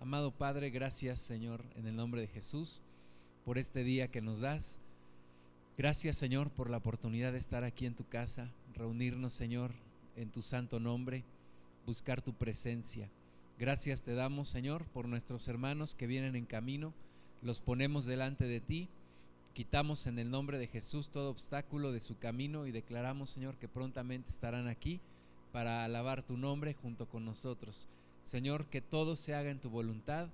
Amado Padre, gracias Señor en el nombre de Jesús por este día que nos das. Gracias Señor por la oportunidad de estar aquí en tu casa, reunirnos Señor en tu santo nombre, buscar tu presencia. Gracias te damos Señor por nuestros hermanos que vienen en camino, los ponemos delante de ti, quitamos en el nombre de Jesús todo obstáculo de su camino y declaramos Señor que prontamente estarán aquí para alabar tu nombre junto con nosotros. Señor, que todo se haga en tu voluntad,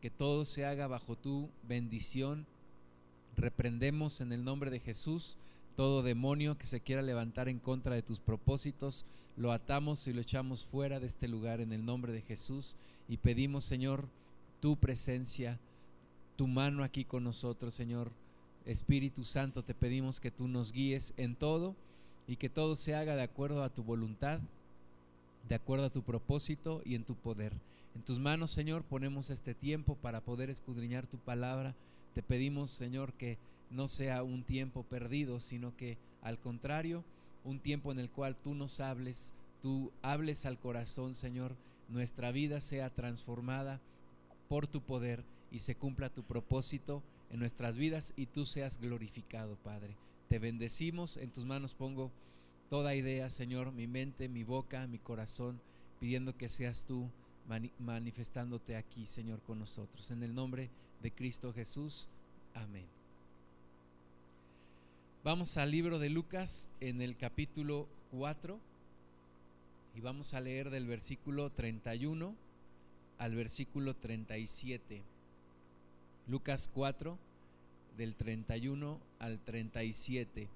que todo se haga bajo tu bendición. Reprendemos en el nombre de Jesús todo demonio que se quiera levantar en contra de tus propósitos, lo atamos y lo echamos fuera de este lugar en el nombre de Jesús y pedimos, Señor, tu presencia, tu mano aquí con nosotros, Señor. Espíritu Santo, te pedimos que tú nos guíes en todo y que todo se haga de acuerdo a tu voluntad de acuerdo a tu propósito y en tu poder. En tus manos, Señor, ponemos este tiempo para poder escudriñar tu palabra. Te pedimos, Señor, que no sea un tiempo perdido, sino que al contrario, un tiempo en el cual tú nos hables, tú hables al corazón, Señor, nuestra vida sea transformada por tu poder y se cumpla tu propósito en nuestras vidas y tú seas glorificado, Padre. Te bendecimos, en tus manos pongo toda idea, Señor, mi mente, mi boca, mi corazón, pidiendo que seas tú manifestándote aquí, Señor, con nosotros. En el nombre de Cristo Jesús. Amén. Vamos al libro de Lucas en el capítulo 4 y vamos a leer del versículo 31 al versículo 37. Lucas 4 del 31 al 37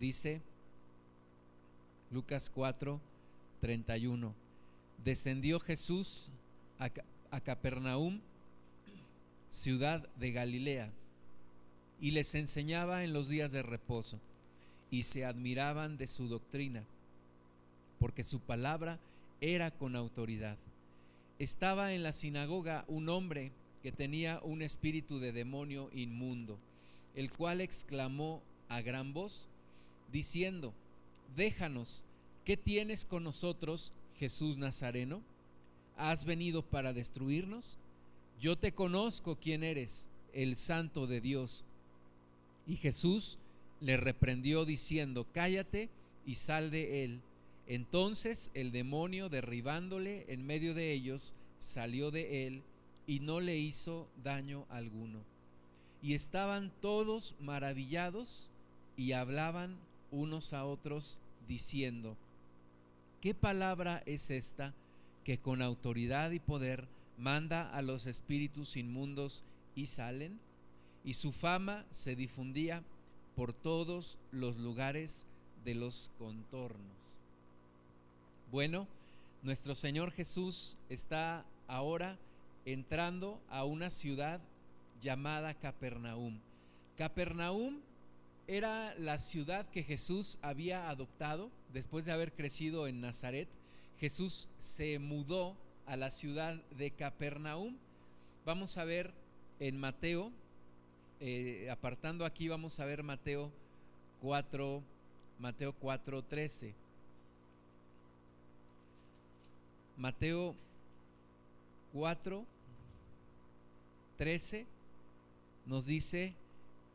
dice Lucas 4, 31. Descendió Jesús a, a Capernaum, ciudad de Galilea, y les enseñaba en los días de reposo, y se admiraban de su doctrina, porque su palabra era con autoridad. Estaba en la sinagoga un hombre que tenía un espíritu de demonio inmundo, el cual exclamó a gran voz, diciendo, déjanos, ¿qué tienes con nosotros, Jesús Nazareno? ¿Has venido para destruirnos? Yo te conozco quién eres, el santo de Dios. Y Jesús le reprendió diciendo, cállate y sal de él. Entonces el demonio, derribándole en medio de ellos, salió de él y no le hizo daño alguno. Y estaban todos maravillados y hablaban unos a otros diciendo, ¿qué palabra es esta que con autoridad y poder manda a los espíritus inmundos y salen? Y su fama se difundía por todos los lugares de los contornos. Bueno, nuestro Señor Jesús está ahora entrando a una ciudad llamada Capernaum. Capernaum era la ciudad que Jesús había adoptado después de haber crecido en Nazaret. Jesús se mudó a la ciudad de Capernaum. Vamos a ver en Mateo, eh, apartando aquí, vamos a ver Mateo 4, Mateo 4, 13. Mateo 4, 13 nos dice,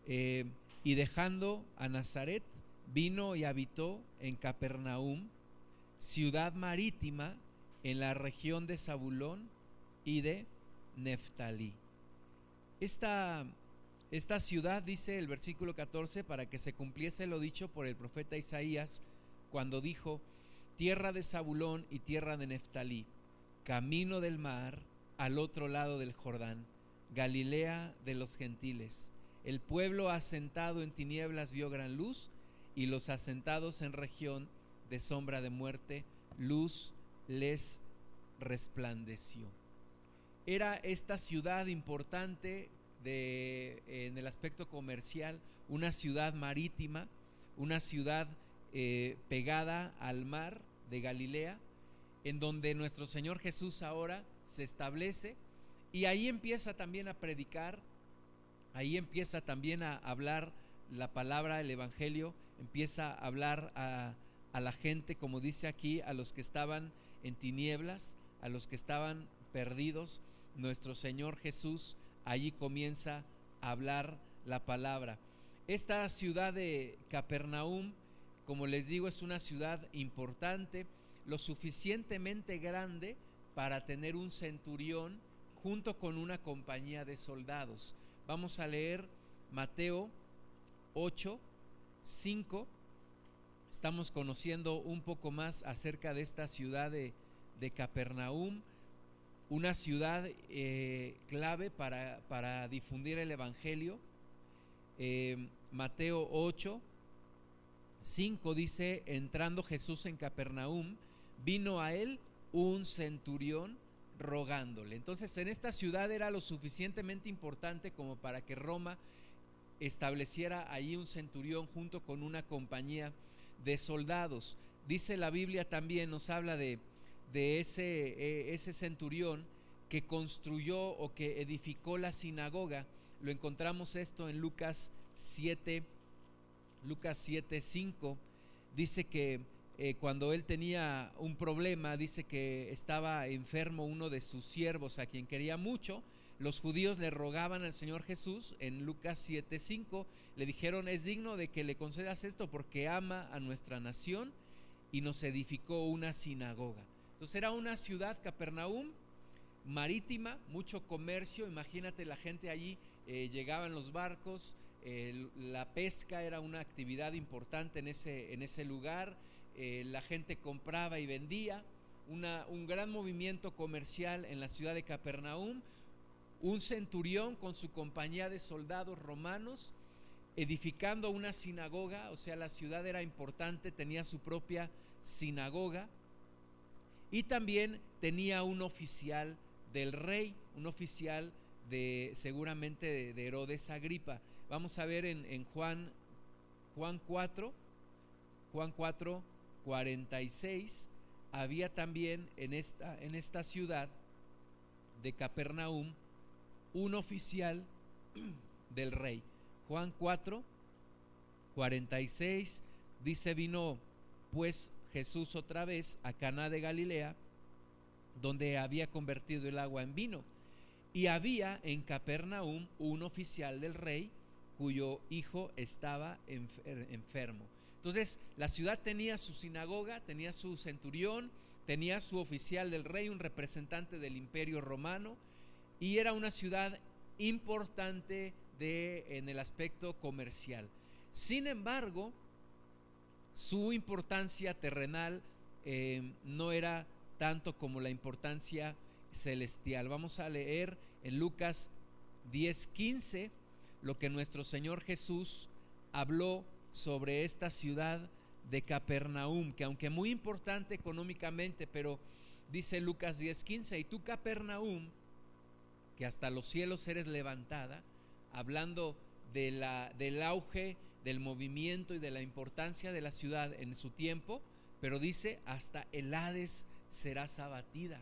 eh, y dejando a Nazaret, vino y habitó en Capernaum, ciudad marítima en la región de Zabulón y de Neftalí. Esta, esta ciudad, dice el versículo 14, para que se cumpliese lo dicho por el profeta Isaías, cuando dijo, tierra de Zabulón y tierra de Neftalí, camino del mar al otro lado del Jordán, Galilea de los gentiles el pueblo asentado en tinieblas vio gran luz y los asentados en región de sombra de muerte, luz les resplandeció. Era esta ciudad importante de, en el aspecto comercial, una ciudad marítima, una ciudad eh, pegada al mar de Galilea, en donde nuestro Señor Jesús ahora se establece y ahí empieza también a predicar Ahí empieza también a hablar la palabra, el Evangelio, empieza a hablar a, la gente, como dice aquí, a los que estaban en tinieblas, a los que estaban perdidos, nuestro Señor Jesús allí comienza a hablar la palabra. Esta ciudad de Capernaum, como les digo, es una ciudad importante, lo suficientemente grande para tener un centurión junto con una compañía de soldados. Vamos a leer Mateo 8, 5. Estamos conociendo un poco más acerca de esta ciudad de, Capernaum, una ciudad eh, clave para, para, difundir el Evangelio. Eh, Mateo 8, 5 dice, entrando Jesús en Capernaum, vino a él un centurión rogándole. Entonces en esta ciudad era lo suficientemente importante como para que Roma estableciera ahí un centurión junto con una compañía de soldados. Dice la Biblia también, nos habla de, de ese, eh, ese centurión que construyó o que edificó la sinagoga. Lo encontramos esto en Lucas 7, Lucas 7, 5. Dice que eh, cuando él tenía un problema, dice que estaba enfermo uno de sus siervos a quien quería mucho. Los judíos le rogaban al Señor Jesús en Lucas 7:5, le dijeron, es digno de que le concedas esto porque ama a nuestra nación y nos edificó una sinagoga. Entonces era una ciudad, Capernaum, marítima, mucho comercio, imagínate la gente allí, eh, llegaban los barcos, la pesca era una actividad importante en ese, en ese lugar, eh, la gente compraba y vendía, un gran movimiento comercial en la ciudad de Capernaum, un centurión con su compañía de soldados romanos edificando una sinagoga, o sea, la ciudad era importante, tenía su propia sinagoga y también tenía un oficial del rey, un oficial de seguramente de, Herodes Agripa. Vamos a ver en, en Juan, Juan 4, Juan 4, 46 había también en esta, en esta ciudad de Capernaum un oficial del rey. Juan 4, 46 dice, vino pues Jesús otra vez a Caná de Galilea, donde había convertido el agua en vino. Y había en Capernaum un oficial del rey cuyo hijo estaba enfermo. Entonces, la ciudad tenía su sinagoga, tenía su centurión, tenía su oficial del rey, un representante del imperio romano, y era una ciudad importante en el aspecto comercial. Sin embargo, su importancia terrenal eh, no era tanto como la importancia celestial. Vamos a leer en Lucas 10:15 lo que nuestro Señor Jesús habló sobre esta ciudad de Capernaum, que aunque muy importante económicamente, pero dice Lucas 10:15, y tú Capernaum, que hasta los cielos eres levantada, hablando de la, del auge del movimiento y de la importancia de la ciudad en su tiempo, pero dice, hasta el Hades serás abatida.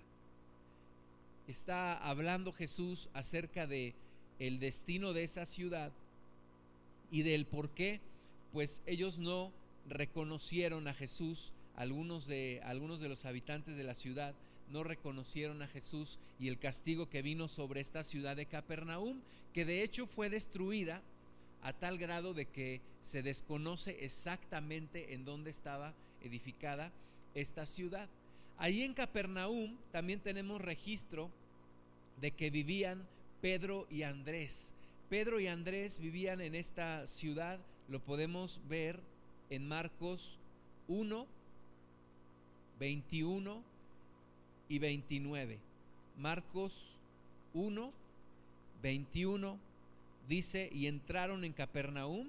Está hablando Jesús acerca de el destino de esa ciudad y del por qué pues ellos no reconocieron a Jesús, algunos de, algunos de los habitantes de la ciudad no reconocieron a Jesús y el castigo que vino sobre esta ciudad de Capernaum, que de hecho fue destruida a tal grado de que se desconoce exactamente en dónde estaba edificada esta ciudad. Ahí en Capernaum también tenemos registro de que vivían Pedro y Andrés. Pedro y Andrés vivían en esta ciudad lo podemos ver en Marcos 1, 21 y 29. Marcos 1, 21 dice, y entraron en Capernaum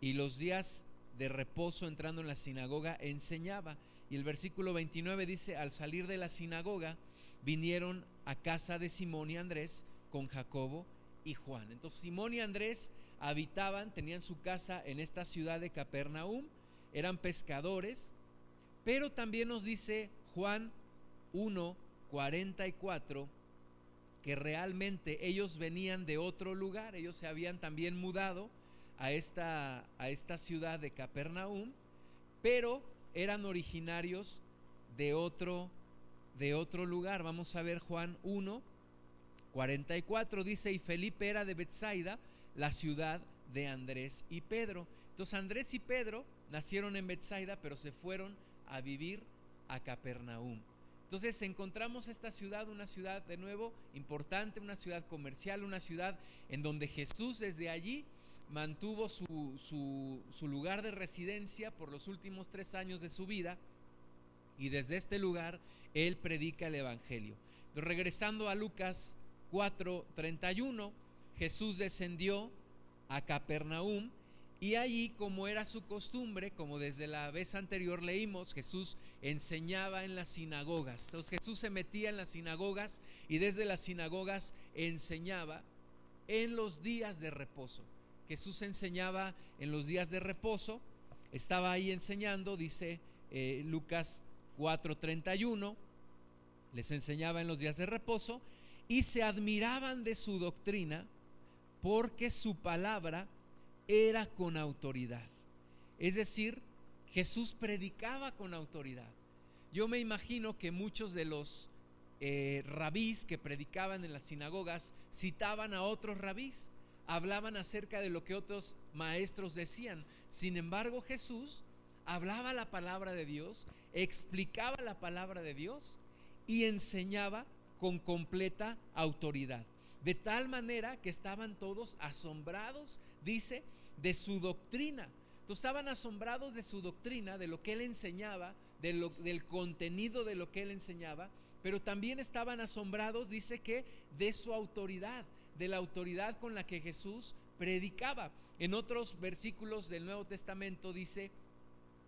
y los días de reposo entrando en la sinagoga enseñaba. Y el versículo 29 dice, al salir de la sinagoga vinieron a casa de Simón y Andrés con Jacobo y Juan. Entonces Simón y Andrés habitaban, tenían su casa en esta ciudad de Capernaum, eran pescadores, pero también nos dice Juan 1, 44, que realmente ellos venían de otro lugar, ellos se habían también mudado a esta, a esta ciudad de Capernaum, pero eran originarios de otro de otro lugar. Vamos a ver Juan 1, 44. Dice, y Felipe era de Bethsaida, la ciudad de Andrés y Pedro. Entonces Andrés y Pedro nacieron en Bethsaida, pero se fueron a vivir a Capernaum. Entonces encontramos esta ciudad, una ciudad de nuevo importante, una ciudad comercial, una ciudad en donde Jesús desde allí mantuvo su, su, lugar de residencia por los últimos tres años de su vida y desde este lugar él predica el Evangelio. regresando a Lucas 4:31, Jesús descendió a Capernaum y allí, como era su costumbre, como desde la vez anterior leímos, Jesús enseñaba en las sinagogas. Entonces Jesús se metía en las sinagogas y desde las sinagogas enseñaba en los días de reposo. Jesús enseñaba en los días de reposo, estaba ahí enseñando, dice eh, Lucas 4:31, les enseñaba en los días de reposo y se admiraban de su doctrina porque su palabra era con autoridad. Es decir, Jesús predicaba con autoridad. Yo me imagino que muchos de los eh, rabís que predicaban en las sinagogas citaban a otros rabís, hablaban acerca de lo que otros maestros decían. Sin embargo, Jesús hablaba la palabra de Dios, explicaba la palabra de Dios y enseñaba con completa autoridad. De tal manera que estaban todos asombrados, dice, de su doctrina. estaban asombrados de su doctrina, de lo que él enseñaba, del contenido de lo que él enseñaba, pero también estaban asombrados, dice que, de su autoridad, de la autoridad con la que Jesús predicaba. En otros versículos del Nuevo Testamento dice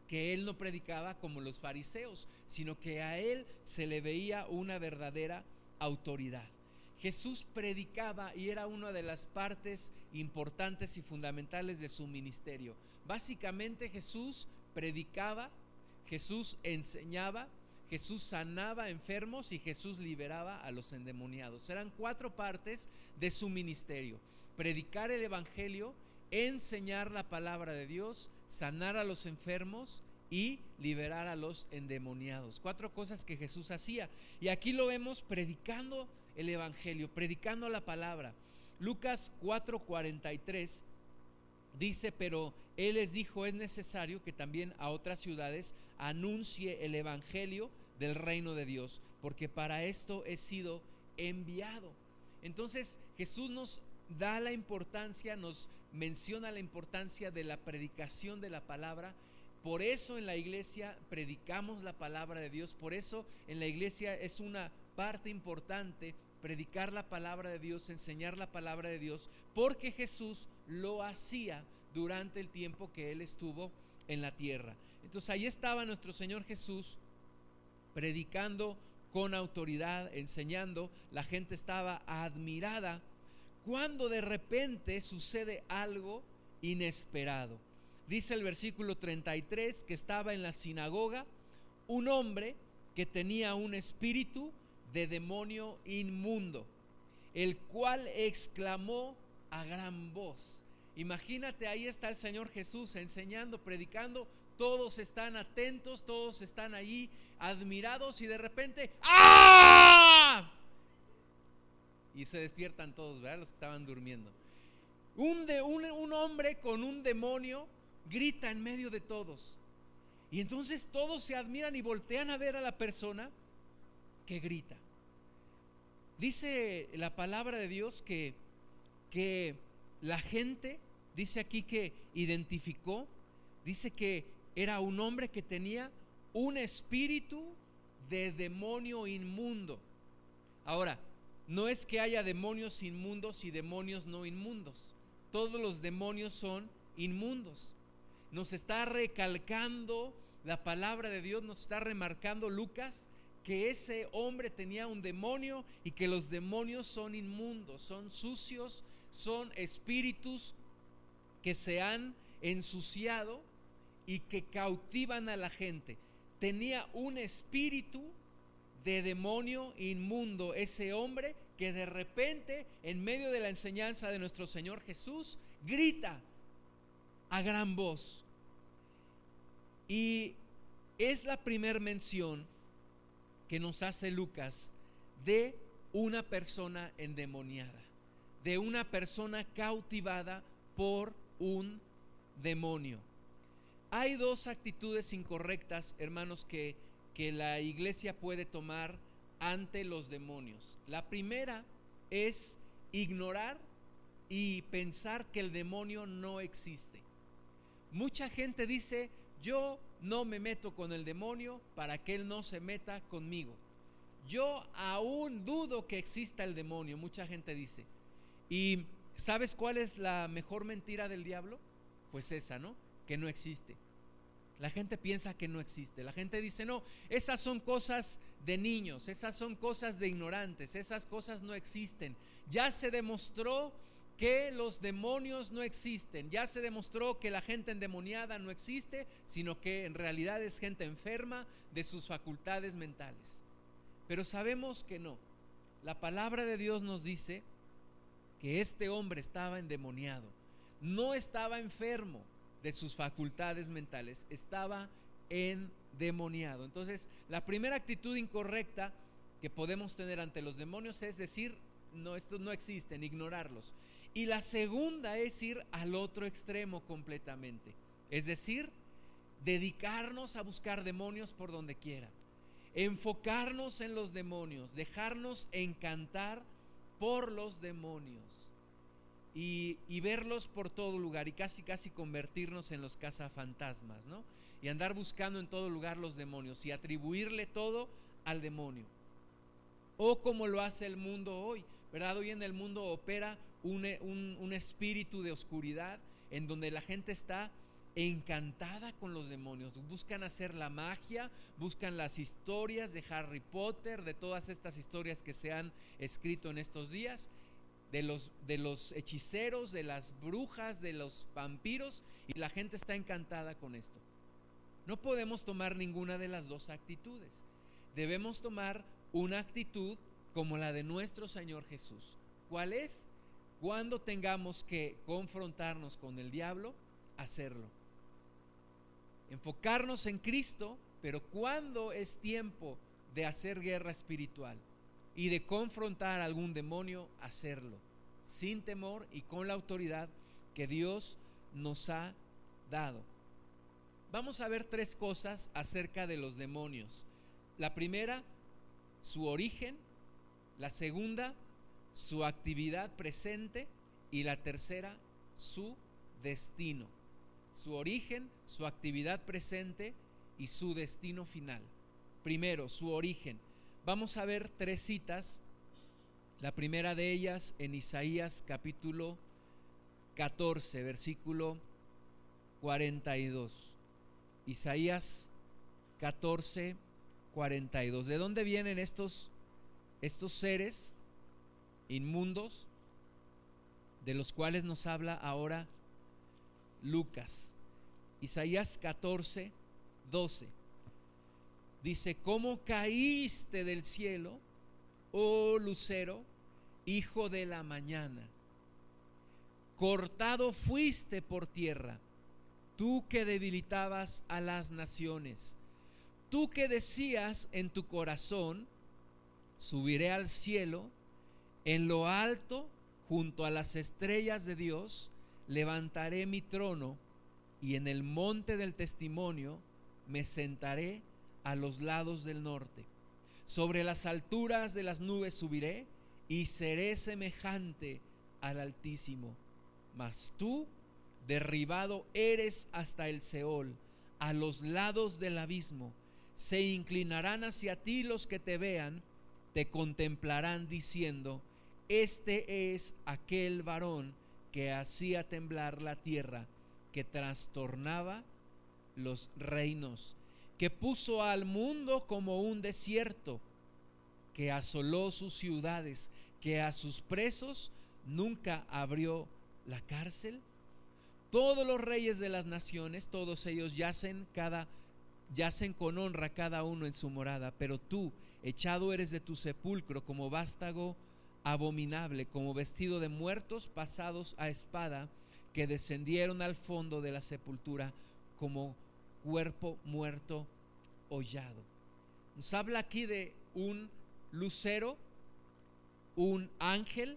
que él no predicaba como los fariseos, sino que a él se le veía una verdadera autoridad. Jesús predicaba y era una de las partes importantes y fundamentales de su ministerio. Básicamente Jesús predicaba, Jesús enseñaba, Jesús sanaba enfermos y Jesús liberaba a los endemoniados. Eran cuatro partes de su ministerio. Predicar el Evangelio, enseñar la palabra de Dios, sanar a los enfermos y liberar a los endemoniados. Cuatro cosas que Jesús hacía. Y aquí lo vemos predicando el Evangelio, predicando la palabra. Lucas 4:43 dice, pero Él les dijo, es necesario que también a otras ciudades anuncie el Evangelio del reino de Dios, porque para esto he sido enviado. Entonces Jesús nos da la importancia, nos menciona la importancia de la predicación de la palabra. Por eso en la iglesia predicamos la palabra de Dios, por eso en la iglesia es una parte importante predicar la palabra de Dios, enseñar la palabra de Dios, porque Jesús lo hacía durante el tiempo que Él estuvo en la tierra. Entonces ahí estaba nuestro Señor Jesús predicando con autoridad, enseñando, la gente estaba admirada cuando de repente sucede algo inesperado. Dice el versículo 33 que estaba en la sinagoga un hombre que tenía un espíritu de demonio inmundo, el cual exclamó a gran voz. Imagínate, ahí está el Señor Jesús enseñando, predicando, todos están atentos, todos están allí admirados y de repente, ¡ah! Y se despiertan todos, ¿verdad? Los que estaban durmiendo. Un, de, un, un hombre con un demonio grita en medio de todos. Y entonces todos se admiran y voltean a ver a la persona que grita. Dice la palabra de Dios que, que la gente, dice aquí que identificó, dice que era un hombre que tenía un espíritu de demonio inmundo. Ahora, no es que haya demonios inmundos y demonios no inmundos. Todos los demonios son inmundos. Nos está recalcando la palabra de Dios, nos está remarcando Lucas que ese hombre tenía un demonio y que los demonios son inmundos, son sucios, son espíritus que se han ensuciado y que cautivan a la gente. Tenía un espíritu de demonio inmundo ese hombre que de repente en medio de la enseñanza de nuestro Señor Jesús grita a gran voz. Y es la primera mención que nos hace Lucas de una persona endemoniada, de una persona cautivada por un demonio. Hay dos actitudes incorrectas, hermanos, que, que la iglesia puede tomar ante los demonios. La primera es ignorar y pensar que el demonio no existe. Mucha gente dice, yo no me meto con el demonio para que él no se meta conmigo. Yo aún dudo que exista el demonio, mucha gente dice. ¿Y sabes cuál es la mejor mentira del diablo? Pues esa, ¿no? Que no existe. La gente piensa que no existe. La gente dice, no, esas son cosas de niños, esas son cosas de ignorantes, esas cosas no existen. Ya se demostró que los demonios no existen. Ya se demostró que la gente endemoniada no existe, sino que en realidad es gente enferma de sus facultades mentales. Pero sabemos que no. La palabra de Dios nos dice que este hombre estaba endemoniado. No estaba enfermo de sus facultades mentales, estaba endemoniado. Entonces, la primera actitud incorrecta que podemos tener ante los demonios es decir, no, estos no existen, ignorarlos. Y la segunda es ir al otro extremo completamente. Es decir, dedicarnos a buscar demonios por donde quiera. Enfocarnos en los demonios, dejarnos encantar por los demonios. Y, y, verlos por todo lugar y casi casi convertirnos en los cazafantasmas, ¿no? Y andar buscando en todo lugar los demonios y atribuirle todo al demonio. O como lo hace el mundo hoy, ¿verdad? Hoy en el mundo opera un, espíritu de oscuridad en donde la gente está encantada con los demonios. Buscan hacer la magia, buscan las historias de Harry Potter, de todas estas historias que se han escrito en estos días, de los, de los hechiceros, de las brujas, de los vampiros, y la gente está encantada con esto. No podemos tomar ninguna de las dos actitudes. Debemos tomar una actitud como la de nuestro Señor Jesús. ¿Cuál es? Cuando tengamos que confrontarnos con el diablo, hacerlo. Enfocarnos en Cristo, pero cuando es tiempo de hacer guerra espiritual y de confrontar a algún demonio, hacerlo, sin temor y con la autoridad que Dios nos ha dado. Vamos a ver tres cosas acerca de los demonios. La primera, su origen. La segunda, su actividad presente y la tercera, su destino. Su origen, su actividad presente y su destino final. Primero, su origen. Vamos a ver tres citas. La primera de ellas en Isaías capítulo 14, versículo 42. Isaías 14, 42. ¿De dónde vienen estos, estos seres? Inmundos, de los cuales nos habla ahora Lucas. Isaías 14, 12. Dice, ¿cómo caíste del cielo, oh lucero, hijo de la mañana? Cortado fuiste por tierra, tú que debilitabas a las naciones, tú que decías en tu corazón, subiré al cielo, en lo alto, junto a las estrellas de Dios, levantaré mi trono y en el monte del testimonio me sentaré a los lados del norte. Sobre las alturas de las nubes subiré y seré semejante al Altísimo. Mas tú, derribado eres hasta el Seol, a los lados del abismo. Se inclinarán hacia ti los que te vean, te contemplarán diciendo, este es aquel varón que hacía temblar la tierra, que trastornaba los reinos, que puso al mundo como un desierto, que asoló sus ciudades, que a sus presos nunca abrió la cárcel. Todos los reyes de las naciones, todos ellos yacen cada yacen con honra cada uno en su morada, pero tú echado eres de tu sepulcro como vástago abominable, como vestido de muertos pasados a espada, que descendieron al fondo de la sepultura como cuerpo muerto hollado. Nos habla aquí de un lucero, un ángel,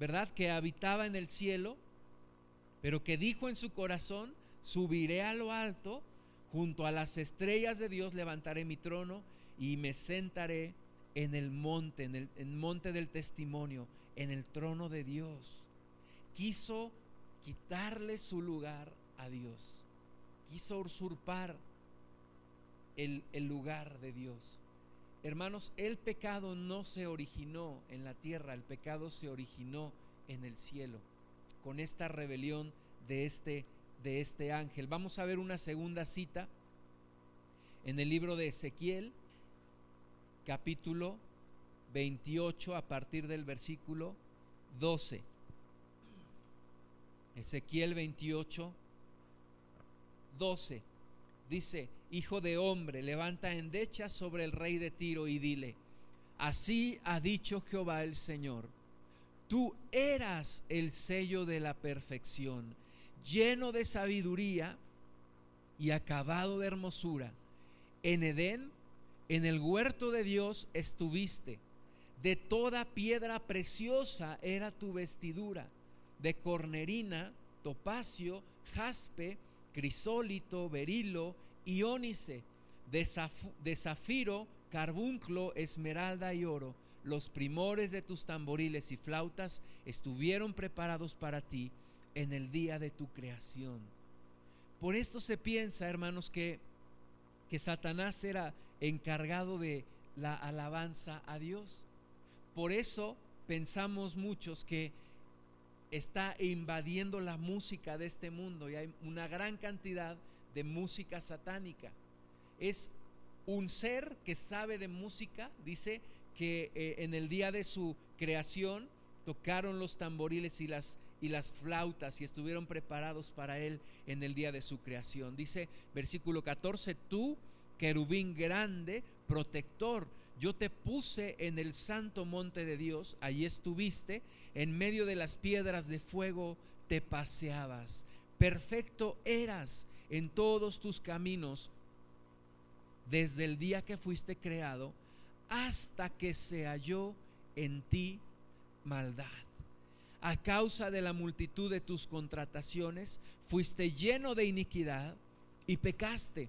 ¿verdad? Que habitaba en el cielo, pero que dijo en su corazón, subiré a lo alto, junto a las estrellas de Dios levantaré mi trono y me sentaré en el monte, en el, monte del testimonio, en el trono de Dios. Quiso quitarle su lugar a Dios. Quiso usurpar el, el, lugar de Dios. Hermanos, el pecado no se originó en la tierra, el pecado se originó en el cielo, con esta rebelión de este, de este ángel. Vamos a ver una segunda cita en el libro de Ezequiel, capítulo 28 a partir del versículo 12. Ezequiel 28, 12. Dice, Hijo de hombre, levanta endecha sobre el rey de Tiro y dile, así ha dicho Jehová el Señor, tú eras el sello de la perfección, lleno de sabiduría y acabado de hermosura. En Edén en el huerto de Dios estuviste. De toda piedra preciosa era tu vestidura, de cornerina, topacio, jaspe, crisólito, berilo, iónice, de, de zafiro, carbunclo, esmeralda y oro. Los primores de tus tamboriles y flautas estuvieron preparados para ti en el día de tu creación. Por esto se piensa, hermanos, que, que Satanás era encargado de la alabanza a Dios. Por eso pensamos muchos que está invadiendo la música de este mundo y hay una gran cantidad de música satánica. Es un ser que sabe de música, dice que eh, en el día de su creación tocaron los tamboriles y las, y las flautas y estuvieron preparados para él en el día de su creación. Dice versículo 14, tú querubín grande, protector. Yo te puse en el santo monte de Dios, allí estuviste, en medio de las piedras de fuego te paseabas. Perfecto eras en todos tus caminos desde el día que fuiste creado hasta que se halló en ti maldad. A causa de la multitud de tus contrataciones, fuiste lleno de iniquidad y pecaste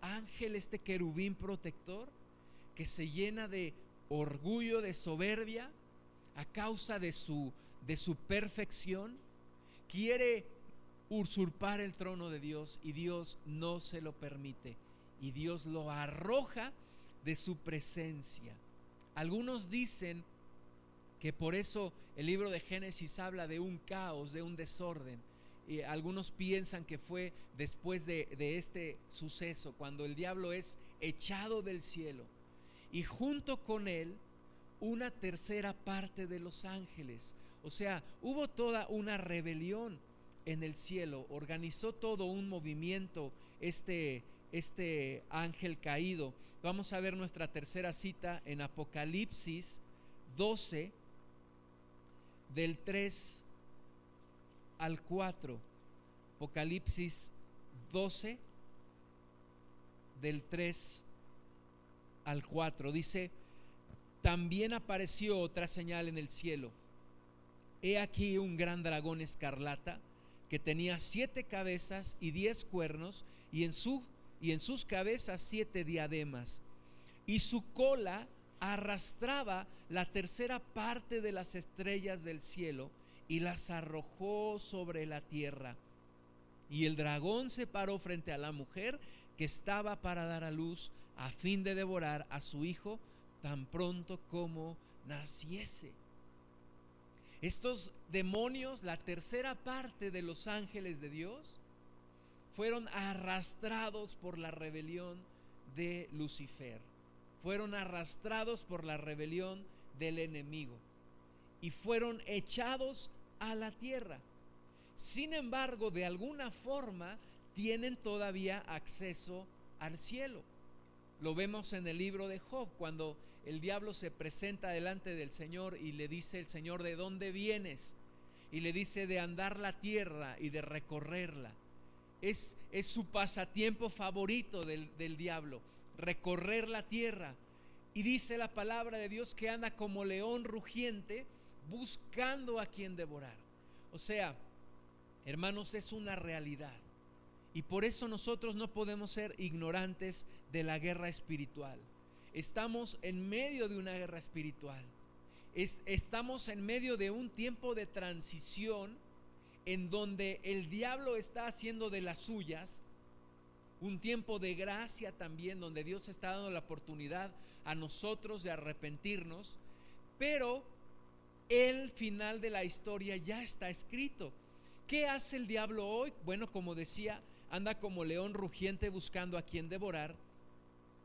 ángel, este querubín protector, que se llena de orgullo, de soberbia, a causa de su, de su perfección, quiere usurpar el trono de Dios y Dios no se lo permite y Dios lo arroja de su presencia. Algunos dicen que por eso el libro de Génesis habla de un caos, de un desorden algunos piensan que fue después de, de este suceso, cuando el diablo es echado del cielo y junto con él una tercera parte de los ángeles. O sea, hubo toda una rebelión en el cielo, organizó todo un movimiento este, este ángel caído. Vamos a ver nuestra tercera cita en Apocalipsis 12, del 3 al 4. Apocalipsis 12, del 3 al 4. Dice, también apareció otra señal en el cielo. He aquí un gran dragón escarlata que tenía siete cabezas y diez cuernos y en, y en sus cabezas siete diademas. Y su cola arrastraba la tercera parte de las estrellas del cielo y las arrojó sobre la tierra. Y el dragón se paró frente a la mujer que estaba para dar a luz a fin de devorar a su hijo tan pronto como naciese. Estos demonios, la tercera parte de los ángeles de Dios, fueron arrastrados por la rebelión de Lucifer. fueron arrastrados por la rebelión del enemigo y fueron echados a la tierra. Sin embargo, de alguna forma tienen todavía acceso al cielo. Lo vemos en el libro de Job, cuando el diablo se presenta delante del Señor y le dice el Señor, ¿de dónde vienes? Y le dice de andar la tierra y de recorrerla. Es, es su pasatiempo favorito del, del diablo, recorrer la tierra. Y dice la palabra de Dios que anda como león rugiente buscando a quien devorar. O sea, hermanos, es una realidad. Y por eso nosotros no podemos ser ignorantes de la guerra espiritual. Estamos en medio de una guerra espiritual. estamos en medio de un tiempo de transición en donde el diablo está haciendo de las suyas. Un tiempo de gracia también donde Dios está dando la oportunidad a nosotros de arrepentirnos. Pero el final de la historia ya está escrito. ¿Qué hace el diablo hoy? Bueno, como decía, anda como león rugiente buscando a quien devorar.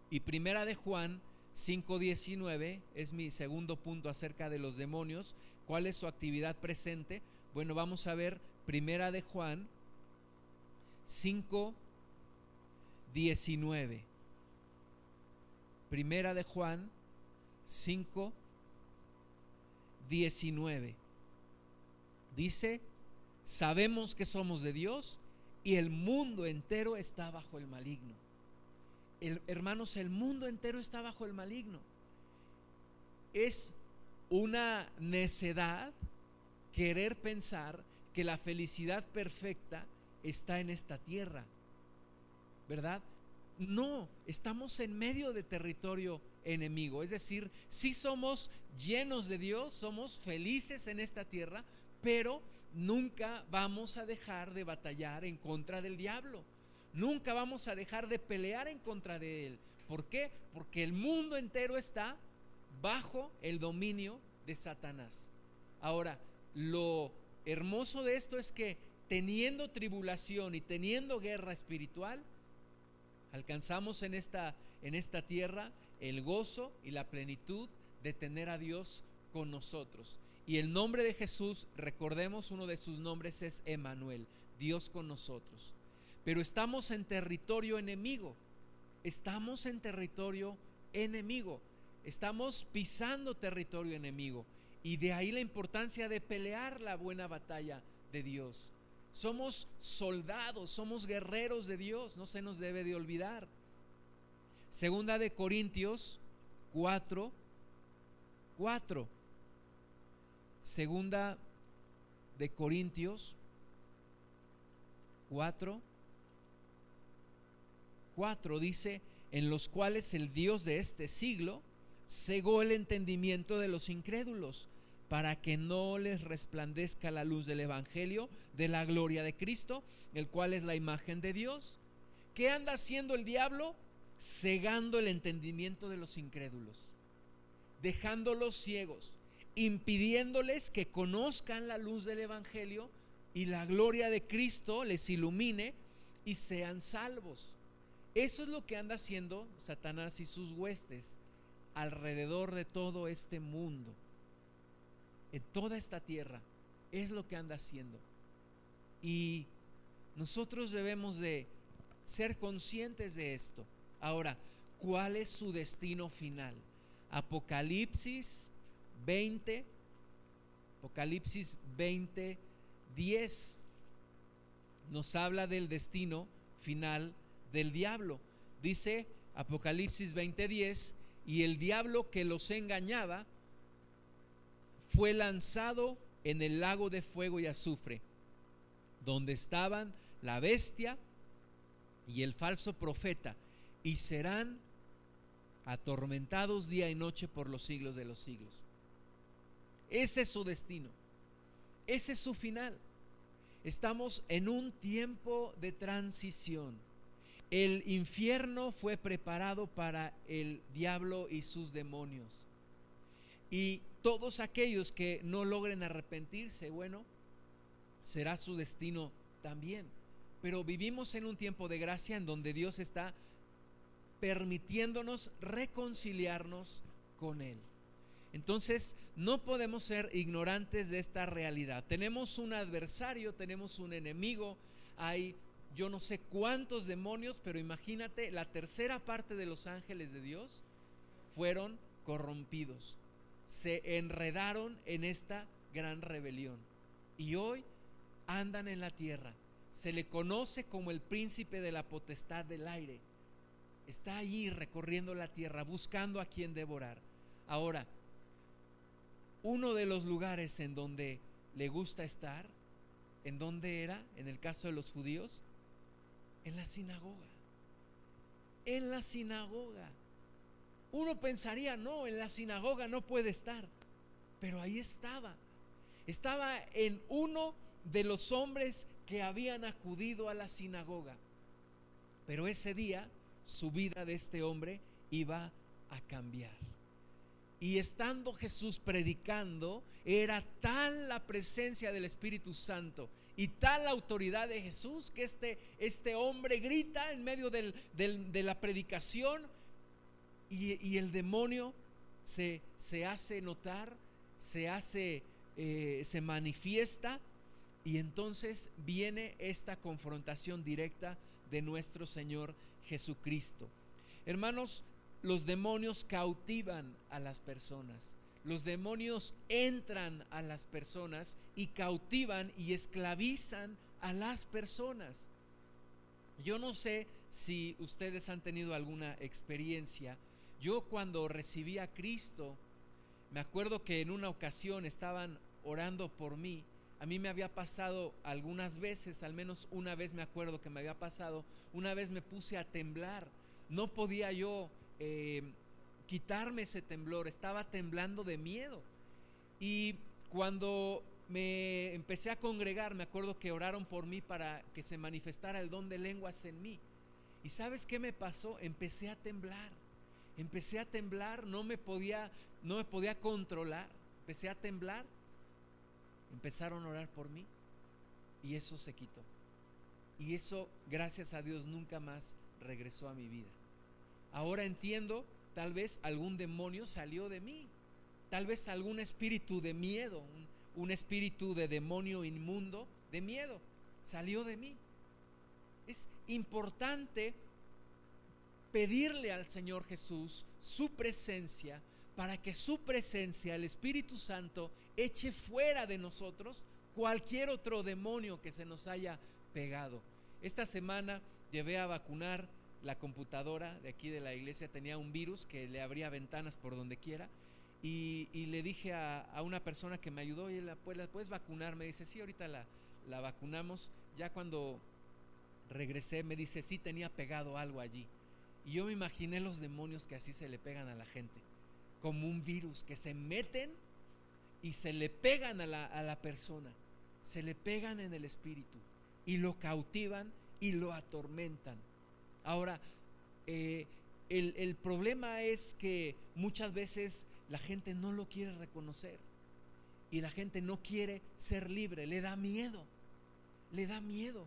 Y primera de Juan 5.19 es mi segundo punto acerca de los demonios. ¿Cuál es su actividad presente? Bueno, vamos a ver primera de Juan 5.19. Primera de Juan 5, 19. Dice, sabemos que somos de Dios y el mundo entero está bajo el maligno hermanos, el mundo entero está bajo el maligno. Es una necedad querer pensar que la felicidad perfecta está en esta tierra, ¿verdad? No, estamos en medio de territorio enemigo, es decir, si somos llenos de Dios, somos felices en esta tierra, pero nunca vamos a dejar de batallar en contra del diablo. Nunca vamos a dejar de pelear en contra de Él. ¿Por qué? Porque el mundo entero está bajo el dominio de Satanás. Ahora, lo hermoso de esto es que teniendo tribulación y teniendo guerra espiritual, alcanzamos en esta, en esta tierra el gozo y la plenitud de tener a Dios con nosotros. Y el nombre de Jesús, recordemos, uno de sus nombres es Emanuel, Dios con nosotros pero estamos en territorio enemigo. Estamos en territorio enemigo. Estamos pisando territorio enemigo. Y de ahí la importancia de pelear la buena batalla de Dios. Somos soldados, somos guerreros de Dios, no se nos debe de olvidar. Segunda de Corintios 4, 4. Segunda de Corintios 4, 4 dice, en los cuales el Dios de este siglo cegó el entendimiento de los incrédulos para que no les resplandezca la luz del Evangelio de la gloria de Cristo, el cual es la imagen de Dios. ¿Qué anda haciendo el diablo? Cegando el entendimiento de los incrédulos, dejándolos ciegos, impidiéndoles que conozcan la luz del Evangelio y la gloria de Cristo les ilumine y sean salvos. Eso es lo que anda haciendo Satanás y sus huestes alrededor de todo este mundo, en toda esta tierra. Es lo que anda haciendo. Y nosotros debemos de ser conscientes de esto. Ahora, ¿cuál es su destino final? Apocalipsis 20, Apocalipsis 20, 10 nos habla del destino final del diablo. Dice Apocalipsis 20:10, y el diablo que los engañaba fue lanzado en el lago de fuego y azufre, donde estaban la bestia y el falso profeta, y serán atormentados día y noche por los siglos de los siglos. Ese es su destino, ese es su final. Estamos en un tiempo de transición el infierno fue preparado para el diablo y sus demonios. Y todos aquellos que no logren arrepentirse, bueno, será su destino también. Pero vivimos en un tiempo de gracia en donde Dios está permitiéndonos reconciliarnos con Él. Entonces, no podemos ser ignorantes de esta realidad. Tenemos un adversario, tenemos un enemigo, hay yo no sé cuántos demonios, pero imagínate, la tercera parte de los ángeles de Dios fueron corrompidos, se enredaron en esta gran rebelión y hoy andan en la tierra. Se le conoce como el príncipe de la potestad del aire. Está allí recorriendo la tierra, buscando a quien devorar. Ahora, uno de los lugares en donde le gusta estar, ¿en dónde era? En el caso de los judíos, en la sinagoga. En la sinagoga. Uno pensaría, no, en la sinagoga no puede estar, pero ahí estaba. Estaba en uno de los hombres que habían acudido a la sinagoga. Pero ese día su vida de este hombre iba a cambiar. Y estando Jesús predicando, era tal la presencia del Espíritu Santo y tal la autoridad de Jesús que este, este hombre grita en medio de la predicación y, el demonio se, se, hace notar, se hace, eh, se manifiesta y entonces viene esta confrontación directa de nuestro Señor Jesucristo. Hermanos, los demonios cautivan a las personas. Los demonios entran a las personas y cautivan y esclavizan a las personas. Yo no sé si ustedes han tenido alguna experiencia. Yo cuando recibí a Cristo, me acuerdo que en una ocasión estaban orando por mí. A mí me había pasado algunas veces, al menos una vez me acuerdo que me había pasado, una vez me puse a temblar. No podía yo eh, quitarme ese temblor, estaba temblando de miedo. Y cuando me empecé a congregar, me acuerdo que oraron por mí para que se manifestara el don de lenguas en mí. ¿Y sabes qué me pasó? Empecé a temblar. Empecé a temblar, no me podía no me podía controlar. Empecé a temblar. Empezaron a orar por mí y eso se quitó. Y eso, gracias a Dios, nunca más regresó a mi vida. Ahora entiendo, tal vez algún demonio salió de mí, tal vez algún espíritu de miedo, un, espíritu de demonio inmundo, de miedo, salió de mí. Es importante pedirle al Señor Jesús su presencia para que su presencia, el Espíritu Santo, eche fuera de nosotros cualquier otro demonio que se nos haya pegado. Esta semana llevé a vacunar la computadora de aquí de la iglesia tenía un virus que le abría ventanas por donde quiera. Y, le dije a, una persona que me ayudó, y la, pues, ¿la puedes vacunar? Me dice, sí, ahorita la, la vacunamos. Ya cuando regresé me dice, sí, tenía pegado algo allí. Y yo me imaginé los demonios que así se le pegan a la gente, como un virus, que se meten y se le pegan a la, a la persona, se le pegan en el espíritu y lo cautivan y lo atormentan. Ahora, eh, el, problema es que muchas veces la gente no lo quiere reconocer y la gente no quiere ser libre, le da miedo, le da miedo.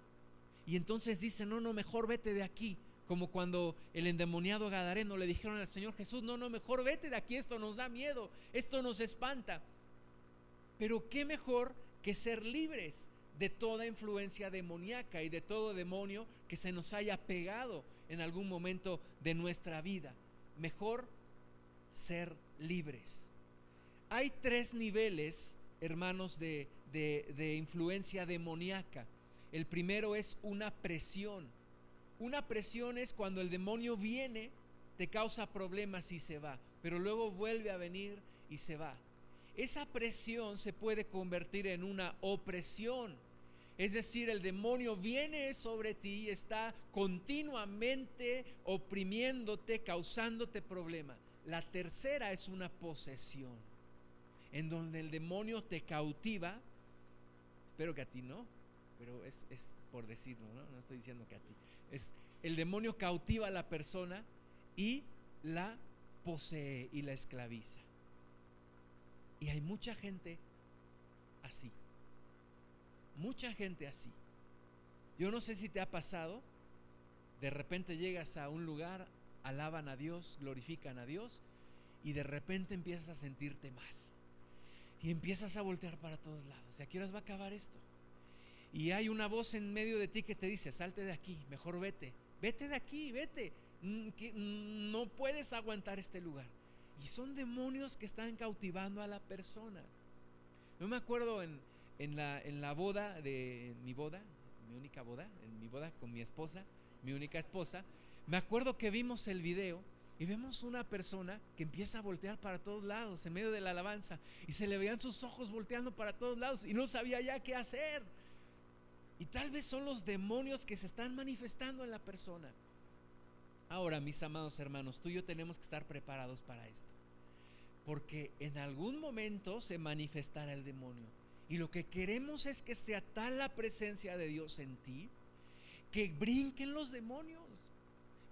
Y entonces dice, no, no, mejor vete de aquí. Como cuando el endemoniado Gadareno le dijeron al Señor Jesús, no, no, mejor vete de aquí, esto nos da miedo, esto nos espanta. Pero qué mejor que ser libres de toda influencia demoníaca y de todo demonio que se nos haya pegado en algún momento de nuestra vida. Mejor ser libres. Hay tres niveles, hermanos, de, de, influencia demoníaca. El primero es una presión. Una presión es cuando el demonio viene, te causa problemas y se va, pero luego vuelve a venir y se va. Esa presión se puede convertir en una opresión es decir, el demonio viene sobre ti y está continuamente oprimiéndote, causándote problema. La tercera es una posesión, en donde el demonio te cautiva. Espero que a ti no, pero es, por decirlo, ¿no? no estoy diciendo que a ti. Es el demonio cautiva a la persona y la posee y la esclaviza. Y hay mucha gente así. Mucha gente así. Yo no sé si te ha pasado, de repente llegas a un lugar alaban a Dios, glorifican a Dios y de repente empiezas a sentirte mal. Y empiezas a voltear para todos lados. ¿Y a qué va a acabar esto? Y hay una voz en medio de ti que te dice, salte de aquí, mejor vete. Vete de aquí, vete. Mm, mm, no puedes aguantar este lugar. Y son demonios que están cautivando a la persona. Yo me acuerdo en, en, la, en la boda de mi boda, mi única boda, en mi boda con mi esposa, mi única esposa, me acuerdo que vimos el video y vemos una persona que empieza a voltear para todos lados en medio de la alabanza y se le veían sus ojos volteando para todos lados y no sabía ya qué hacer. Y tal vez son los demonios que se están manifestando en la persona. Ahora, mis amados hermanos, tú y yo tenemos que estar preparados para esto. Porque en algún momento se manifestará el demonio. Y lo que queremos es que sea tal la presencia de Dios en ti que brinquen los demonios,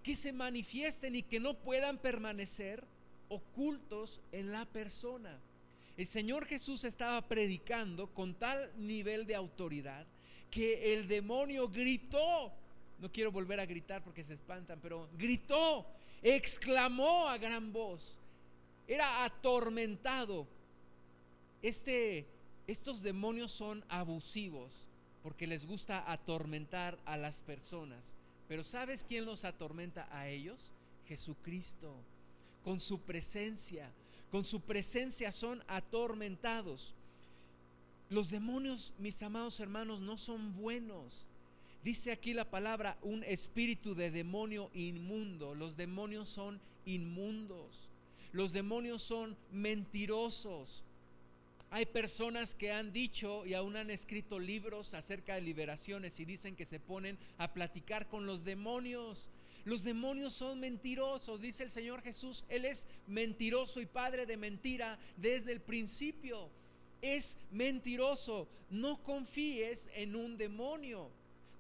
que se manifiesten y que no puedan permanecer ocultos en la persona. El Señor Jesús estaba predicando con tal nivel de autoridad que el demonio gritó. No quiero volver a gritar porque se espantan, pero gritó, exclamó a gran voz. Era atormentado. Este estos demonios son abusivos porque les gusta atormentar a las personas. Pero ¿sabes quién los atormenta a ellos? Jesucristo. Con su presencia. Con su presencia son atormentados. Los demonios, mis amados hermanos, no son buenos. Dice aquí la palabra un espíritu de demonio inmundo. Los demonios son inmundos. Los demonios son mentirosos. Hay personas que han dicho y aún han escrito libros acerca de liberaciones y dicen que se ponen a platicar con los demonios. Los demonios son mentirosos, dice el Señor Jesús. Él es mentiroso y padre de mentira desde el principio. Es mentiroso. No confíes en un demonio.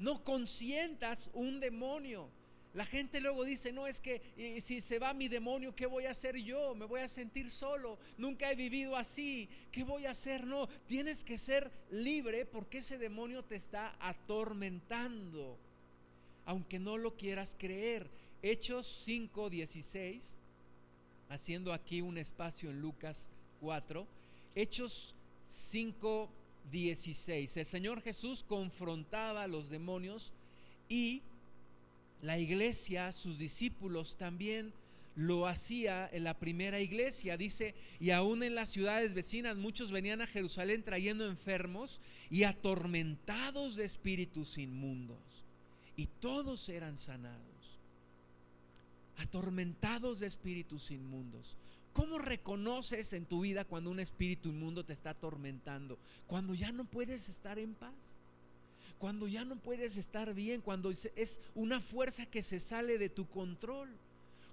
No consientas un demonio. La gente luego dice, no, es que si se va mi demonio, ¿qué voy a hacer yo? Me voy a sentir solo, nunca he vivido así, ¿qué voy a hacer? No, tienes que ser libre porque ese demonio te está atormentando, aunque no lo quieras creer. Hechos 5:16, haciendo aquí un espacio en Lucas 4, Hechos 5:16, el Señor Jesús confrontaba a los demonios y la iglesia, sus discípulos también lo hacía en la primera iglesia. Dice, y aún en las ciudades vecinas muchos venían a Jerusalén trayendo enfermos y atormentados de espíritus inmundos. Y todos eran sanados. Atormentados de espíritus inmundos. ¿Cómo reconoces en tu vida cuando un espíritu inmundo te está atormentando? Cuando ya no puedes estar en paz. Cuando ya no puedes estar bien, cuando es una fuerza que se sale de tu control,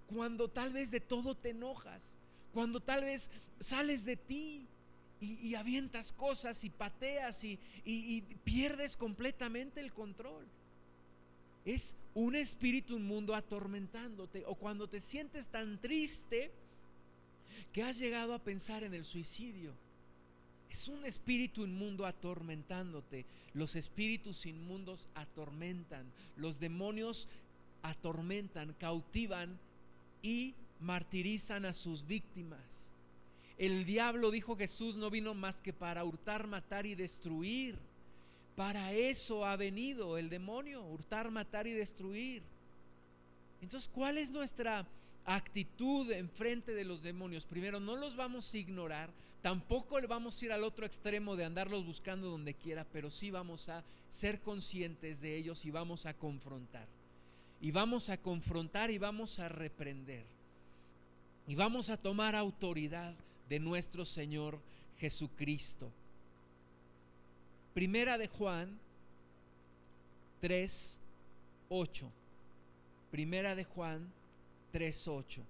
cuando tal vez de todo te enojas, cuando tal vez sales de ti y, avientas cosas y pateas y, y pierdes completamente el control. Es un espíritu inmundo atormentándote. O cuando te sientes tan triste que has llegado a pensar en el suicidio es un espíritu inmundo atormentándote. Los espíritus inmundos atormentan. Los demonios atormentan, cautivan y martirizan a sus víctimas. El diablo, dijo Jesús, no vino más que para hurtar, matar y destruir. Para eso ha venido el demonio, hurtar, matar y destruir. Entonces, ¿cuál es nuestra actitud en frente de los demonios? Primero, no los vamos a ignorar, Tampoco vamos a ir al otro extremo de andarlos buscando donde quiera, pero sí vamos a ser conscientes de ellos y vamos a confrontar. Y vamos a confrontar y vamos a reprender. Y vamos a tomar autoridad de nuestro Señor Jesucristo. Primera de Juan 3, 8. Primera de Juan 3, 8.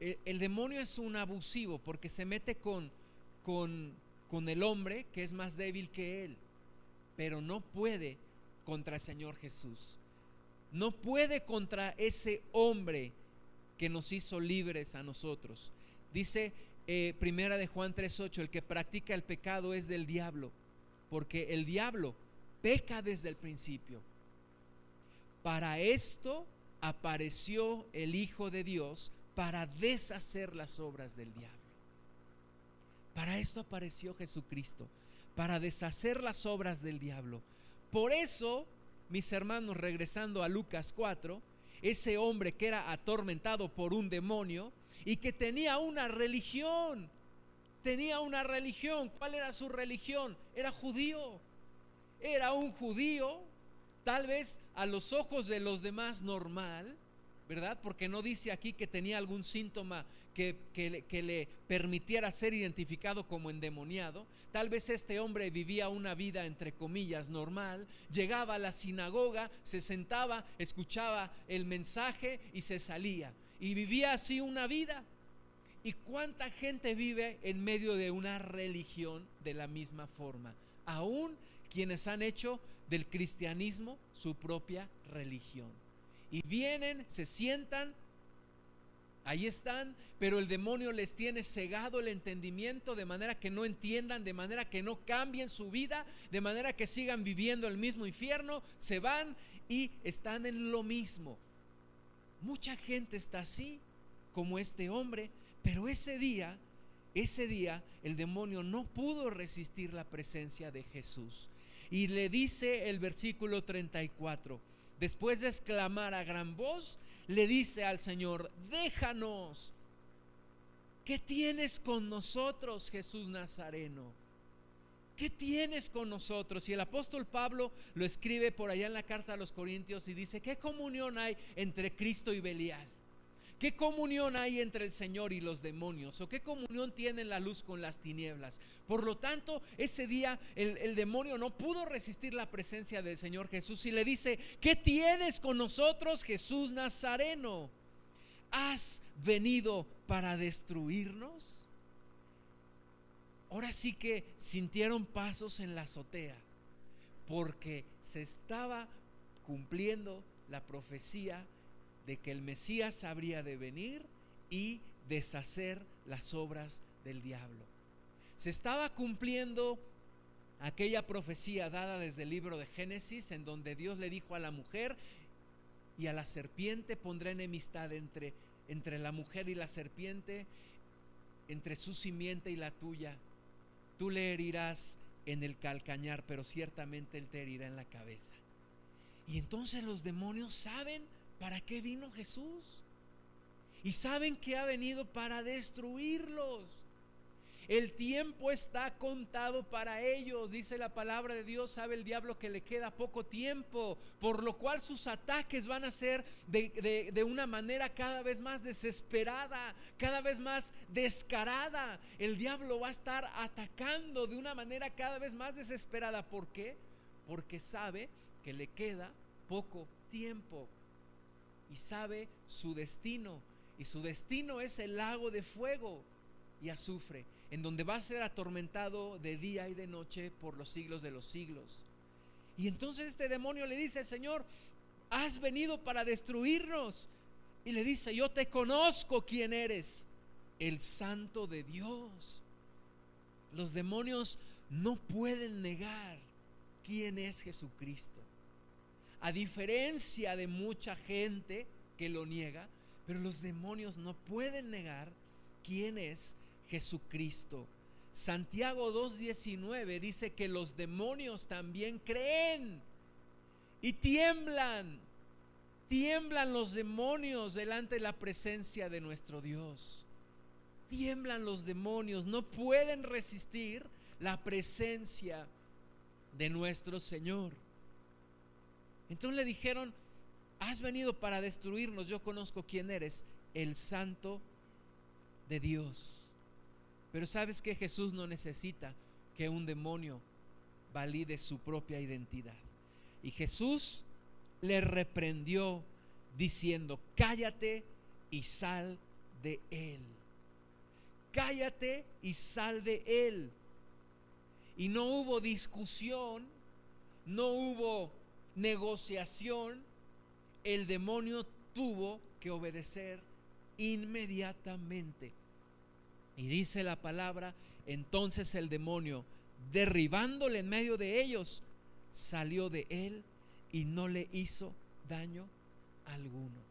el, demonio es un abusivo porque se mete con, con, con el hombre que es más débil que él, pero no puede contra el Señor Jesús. No puede contra ese hombre que nos hizo libres a nosotros. Dice eh, primera de Juan 3:8, el que practica el pecado es del diablo, porque el diablo peca desde el principio. Para esto apareció el Hijo de Dios para deshacer las obras del diablo. Para esto apareció Jesucristo, para deshacer las obras del diablo. Por eso, mis hermanos, regresando a Lucas 4, ese hombre que era atormentado por un demonio y que tenía una religión, tenía una religión. ¿Cuál era su religión? Era judío. Era un judío, tal vez a los ojos de los demás normal, ¿verdad? Porque no dice aquí que tenía algún síntoma que, que, le permitiera ser identificado como endemoniado. Tal vez este hombre vivía una vida, entre comillas, normal. Llegaba a la sinagoga, se sentaba, escuchaba el mensaje y se salía. Y vivía así una vida. ¿Y cuánta gente vive en medio de una religión de la misma forma? Aún quienes han hecho del cristianismo su propia religión. Y vienen, se sientan, ahí están, pero el demonio les tiene cegado el entendimiento de manera que no entiendan, de manera que no cambien su vida, de manera que sigan viviendo el mismo infierno, se van y están en lo mismo. Mucha gente está así, como este hombre, pero ese día, ese día el demonio no pudo resistir la presencia de Jesús. Y le dice el versículo 34, después de exclamar a gran voz, le dice al Señor, déjanos. ¿Qué tienes con nosotros, Jesús Nazareno? ¿Qué tienes con nosotros? Y el apóstol Pablo lo escribe por allá en la carta a los Corintios y dice, ¿qué comunión hay entre Cristo y Belial? ¿Qué comunión hay entre el Señor y los demonios? ¿O qué comunión tiene la luz con las tinieblas? Por lo tanto, ese día el, el, demonio no pudo resistir la presencia del Señor Jesús y le dice, ¿qué tienes con nosotros, Jesús Nazareno? ¿Has venido para destruirnos? Ahora sí que sintieron pasos en la azotea, porque se estaba cumpliendo la profecía de que el Mesías habría de venir y deshacer las obras del diablo. Se estaba cumpliendo aquella profecía dada desde el libro de Génesis, en donde Dios le dijo a la mujer y a la serpiente pondré enemistad entre, entre la mujer y la serpiente, entre su simiente y la tuya. Tú le herirás en el calcañar, pero ciertamente él te herirá en la cabeza. Y entonces los demonios saben ¿Para qué vino Jesús? Y saben que ha venido para destruirlos. El tiempo está contado para ellos, dice la palabra de Dios, sabe el diablo que le queda poco tiempo, por lo cual sus ataques van a ser de, una manera cada vez más desesperada, cada vez más descarada. El diablo va a estar atacando de una manera cada vez más desesperada. ¿Por qué? Porque sabe que le queda poco tiempo y sabe su destino. Y su destino es el lago de fuego y azufre, en donde va a ser atormentado de día y de noche por los siglos de los siglos. Y entonces este demonio le dice, Señor, has venido para destruirnos. Y le dice, yo te conozco quién eres, el santo de Dios. Los demonios no pueden negar quién es Jesucristo a diferencia de mucha gente que lo niega, pero los demonios no pueden negar quién es Jesucristo. Santiago 2.19 dice que los demonios también creen y tiemblan. Tiemblan los demonios delante de la presencia de nuestro Dios. Tiemblan los demonios, no pueden resistir la presencia de nuestro Señor. Entonces le dijeron, has venido para destruirnos, yo conozco quién eres, el santo de Dios. Pero sabes que Jesús no necesita que un demonio valide su propia identidad. Y Jesús le reprendió diciendo, cállate y sal de él. Cállate y sal de él. Y no hubo discusión, no hubo negociación, el demonio tuvo que obedecer inmediatamente. Y dice la palabra, entonces el demonio, derribándole en medio de ellos, salió de él y no le hizo daño alguno.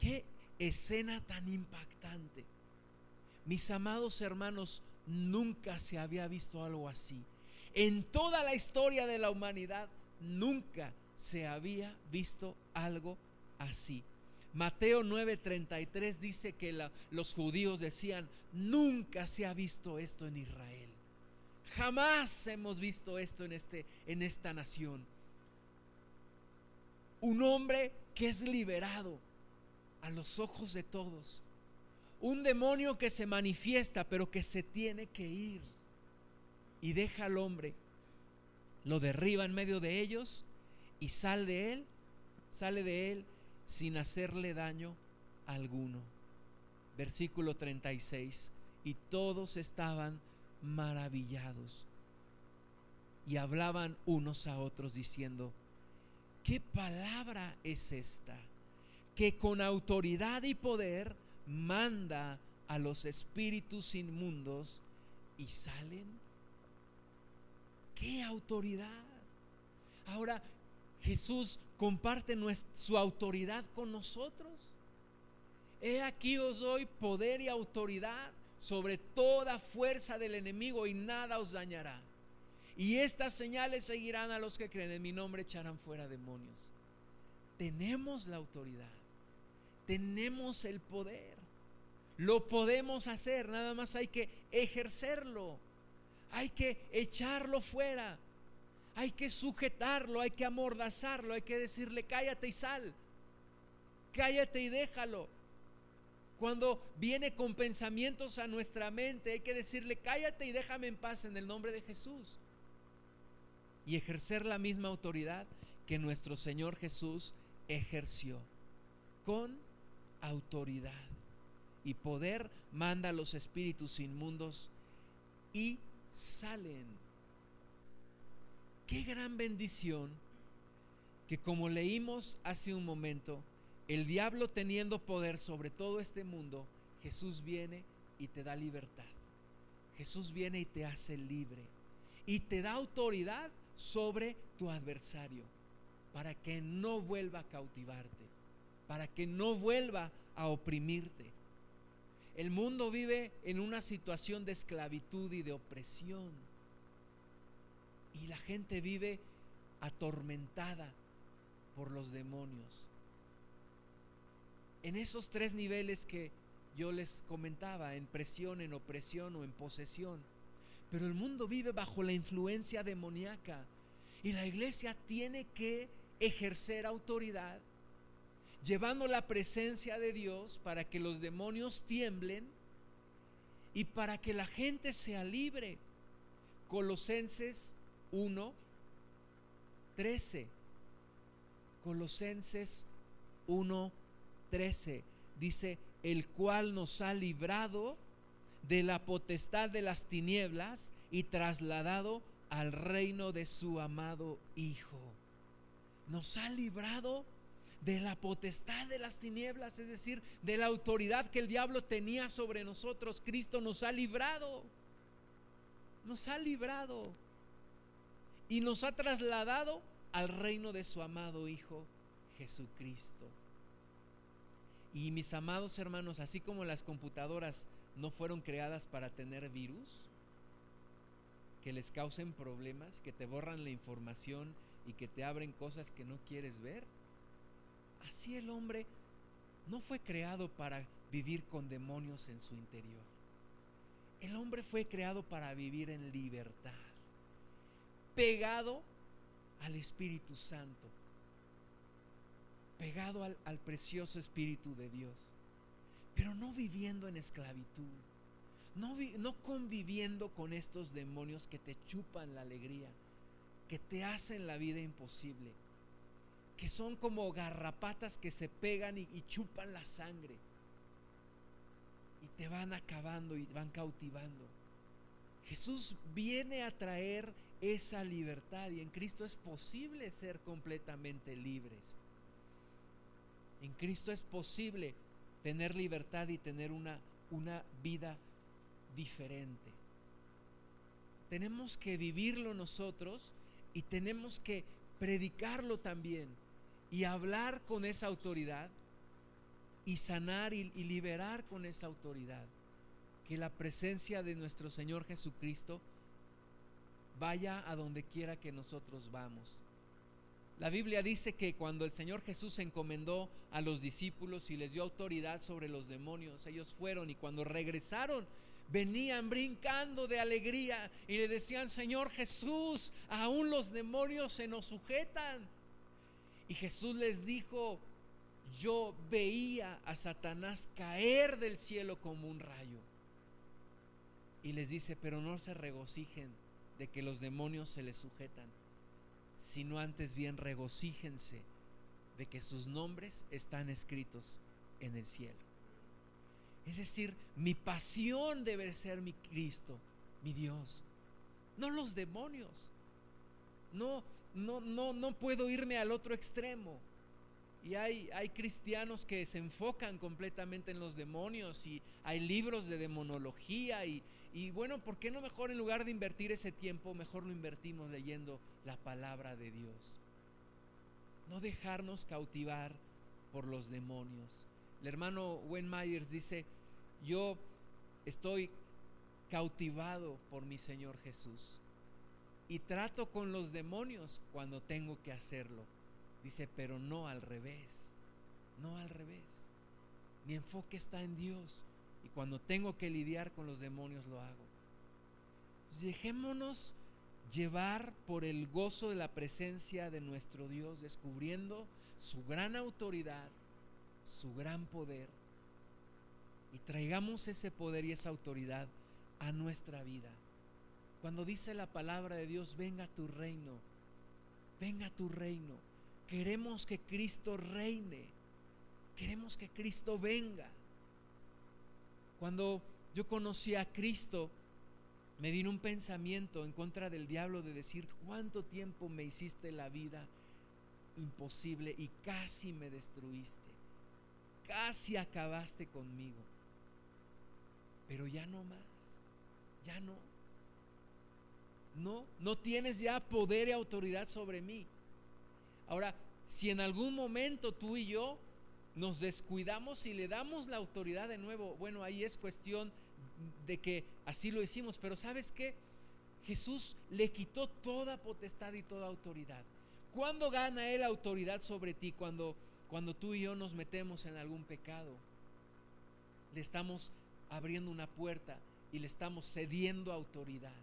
Qué escena tan impactante. Mis amados hermanos, nunca se había visto algo así. En toda la historia de la humanidad, nunca se había visto algo así. Mateo 9:33 dice que los judíos decían, nunca se ha visto esto en Israel. Jamás hemos visto esto en, este, en esta nación. Un hombre que es liberado a los ojos de todos. Un demonio que se manifiesta pero que se tiene que ir. Y deja al hombre. Lo derriba en medio de ellos y sale de él, sale de él sin hacerle daño alguno. Versículo 36. Y todos estaban maravillados y hablaban unos a otros diciendo, ¿qué palabra es esta? Que con autoridad y poder manda a los espíritus inmundos y salen. ¿Qué autoridad? Ahora, Jesús comparte su autoridad con nosotros. He aquí os doy poder y autoridad sobre toda fuerza del enemigo y nada os dañará. Y estas señales seguirán a los que creen en mi nombre, echarán fuera demonios. Tenemos la autoridad, tenemos el poder, lo podemos hacer, nada más hay que ejercerlo, hay que echarlo fuera. Hay que sujetarlo, hay que amordazarlo, hay que decirle cállate y sal. Cállate y déjalo. Cuando viene con pensamientos a nuestra mente, hay que decirle cállate y déjame en paz en el nombre de Jesús. Y ejercer la misma autoridad que nuestro Señor Jesús ejerció. Con autoridad y poder manda a los espíritus inmundos y salen Qué gran bendición que como leímos hace un momento, el diablo teniendo poder sobre todo este mundo, Jesús viene y te da libertad. Jesús viene y te hace libre y te da autoridad sobre tu adversario para que no vuelva a cautivarte, para que no vuelva a oprimirte. El mundo vive en una situación de esclavitud y de opresión y la gente vive atormentada por los demonios. En esos tres niveles que yo les comentaba, en presión, en opresión o en posesión. Pero el mundo vive bajo la influencia demoníaca y la iglesia tiene que ejercer autoridad, llevando la presencia de Dios para que los demonios tiemblen y para que la gente sea libre. Colosenses 1, 13. Colosenses 1, 13. Dice, el cual nos ha librado de la potestad de las tinieblas y trasladado al reino de su amado Hijo. Nos ha librado de la potestad de las tinieblas, es decir, de la autoridad que el diablo tenía sobre nosotros. Cristo nos ha librado. Nos ha librado y nos ha trasladado al reino de su amado Hijo Jesucristo. Y mis amados hermanos, así como las computadoras no fueron creadas para tener virus, que les causen problemas, que te borran la información y que te abren cosas que no quieres ver, así el hombre no fue creado para vivir con demonios en su interior. El hombre fue creado para vivir en libertad pegado al Espíritu Santo, pegado al, precioso Espíritu de Dios, pero no viviendo en esclavitud, no, conviviendo con estos demonios que te chupan la alegría, que te hacen la vida imposible, que son como garrapatas que se pegan y, y chupan la sangre y te van acabando y van cautivando. Jesús viene a traer esa libertad y en Cristo es posible ser completamente libres. En Cristo es posible tener libertad y tener una, una vida diferente. Tenemos que vivirlo nosotros y tenemos que predicarlo también y hablar con esa autoridad y sanar y, liberar con esa autoridad. Que la presencia de nuestro Señor Jesucristo vaya a donde quiera que nosotros vamos. La Biblia dice que cuando el Señor Jesús encomendó a los discípulos y les dio autoridad sobre los demonios, ellos fueron y cuando regresaron venían brincando de alegría y le decían, Señor Jesús, aún los demonios se nos sujetan. Y Jesús les dijo, yo veía a Satanás caer del cielo como un rayo. Y les dice, pero no se regocijen de que los demonios se les sujetan, sino antes bien regocíjense de que sus nombres están escritos en el cielo. Es decir, mi pasión debe ser mi Cristo, mi Dios, no los demonios. No, no, no, no puedo irme al otro extremo. Y hay, hay cristianos que se enfocan completamente en los demonios y hay libros de demonología y, y bueno, ¿por qué no mejor en lugar de invertir ese tiempo, mejor lo invertimos leyendo la palabra de Dios? No dejarnos cautivar por los demonios. El hermano Wayne Myers dice, yo estoy cautivado por mi Señor Jesús y trato con los demonios cuando tengo que hacerlo. Dice, pero no al revés, no al revés. Mi enfoque está en Dios y cuando tengo que lidiar con los demonios lo hago. Dejémonos llevar por el gozo de la presencia de nuestro Dios, descubriendo su gran autoridad, su gran poder, y traigamos ese poder y esa autoridad a nuestra vida. Cuando dice la palabra de Dios, venga tu reino, venga tu reino. Queremos que Cristo reine, queremos que Cristo venga. Cuando yo conocí a Cristo, me vino un pensamiento en contra del diablo de decir, ¿cuánto tiempo me hiciste la vida imposible y casi me destruiste? Casi acabaste conmigo. Pero ya no más, ya no. No, no tienes ya poder y autoridad sobre mí. Ahora, si en algún momento tú y yo nos descuidamos y le damos la autoridad de nuevo, bueno, ahí es cuestión de que así lo hicimos, pero ¿sabes qué? Jesús le quitó toda potestad y toda autoridad. ¿Cuándo gana Él autoridad sobre ti? Cuando, cuando tú y yo nos metemos en algún pecado. Le estamos abriendo una puerta y le estamos cediendo autoridad.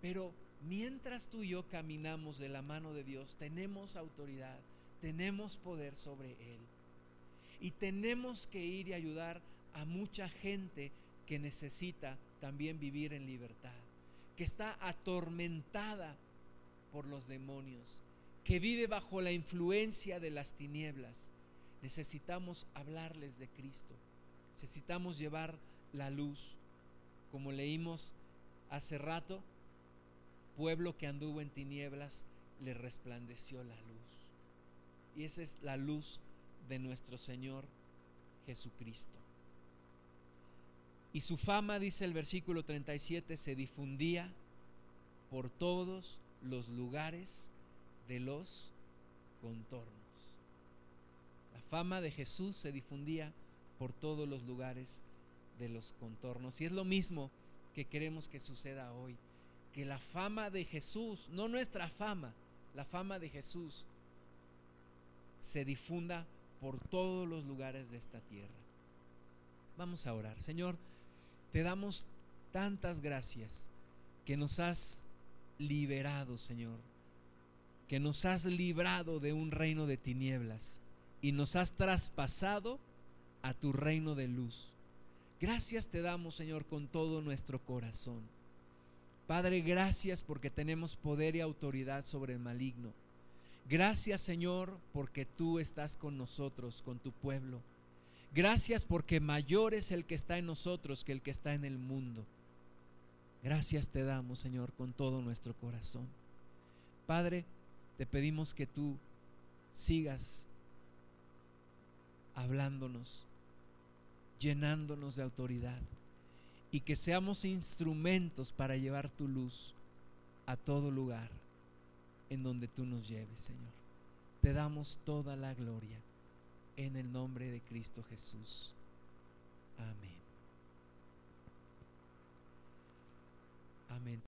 Pero mientras tú y yo caminamos de la mano de Dios, tenemos autoridad, tenemos poder sobre Él. Y tenemos que ir y ayudar a mucha gente que necesita también vivir en libertad, que está atormentada por los demonios, que vive bajo la influencia de las tinieblas. Necesitamos hablarles de Cristo, necesitamos llevar la luz, como leímos hace rato, pueblo que anduvo en tinieblas, le resplandeció la luz. Y esa es la luz de nuestro Señor Jesucristo. Y su fama, dice el versículo 37, se difundía por todos los lugares de los contornos. La fama de Jesús se difundía por todos los lugares de los contornos. Y es lo mismo que queremos que suceda hoy. Que la fama de Jesús, no nuestra fama, la fama de Jesús se difunda por todos los lugares de esta tierra. Vamos a orar. Señor, te damos tantas gracias que nos has liberado, Señor, que nos has librado de un reino de tinieblas y nos has traspasado a tu reino de luz. Gracias te damos, Señor, con todo nuestro corazón. Padre, gracias porque tenemos poder y autoridad sobre el maligno. Gracias, Señor, porque tú estás con nosotros, con tu pueblo. Gracias porque mayor es el que está en nosotros que el que está en el mundo. Gracias te damos, Señor, con todo nuestro corazón. Padre, te pedimos que tú sigas hablándonos, llenándonos de autoridad y que seamos instrumentos para llevar tu luz a todo lugar en donde tú nos lleves, Señor. Te damos toda la gloria en el nombre de Cristo Jesús. Amén. Amén.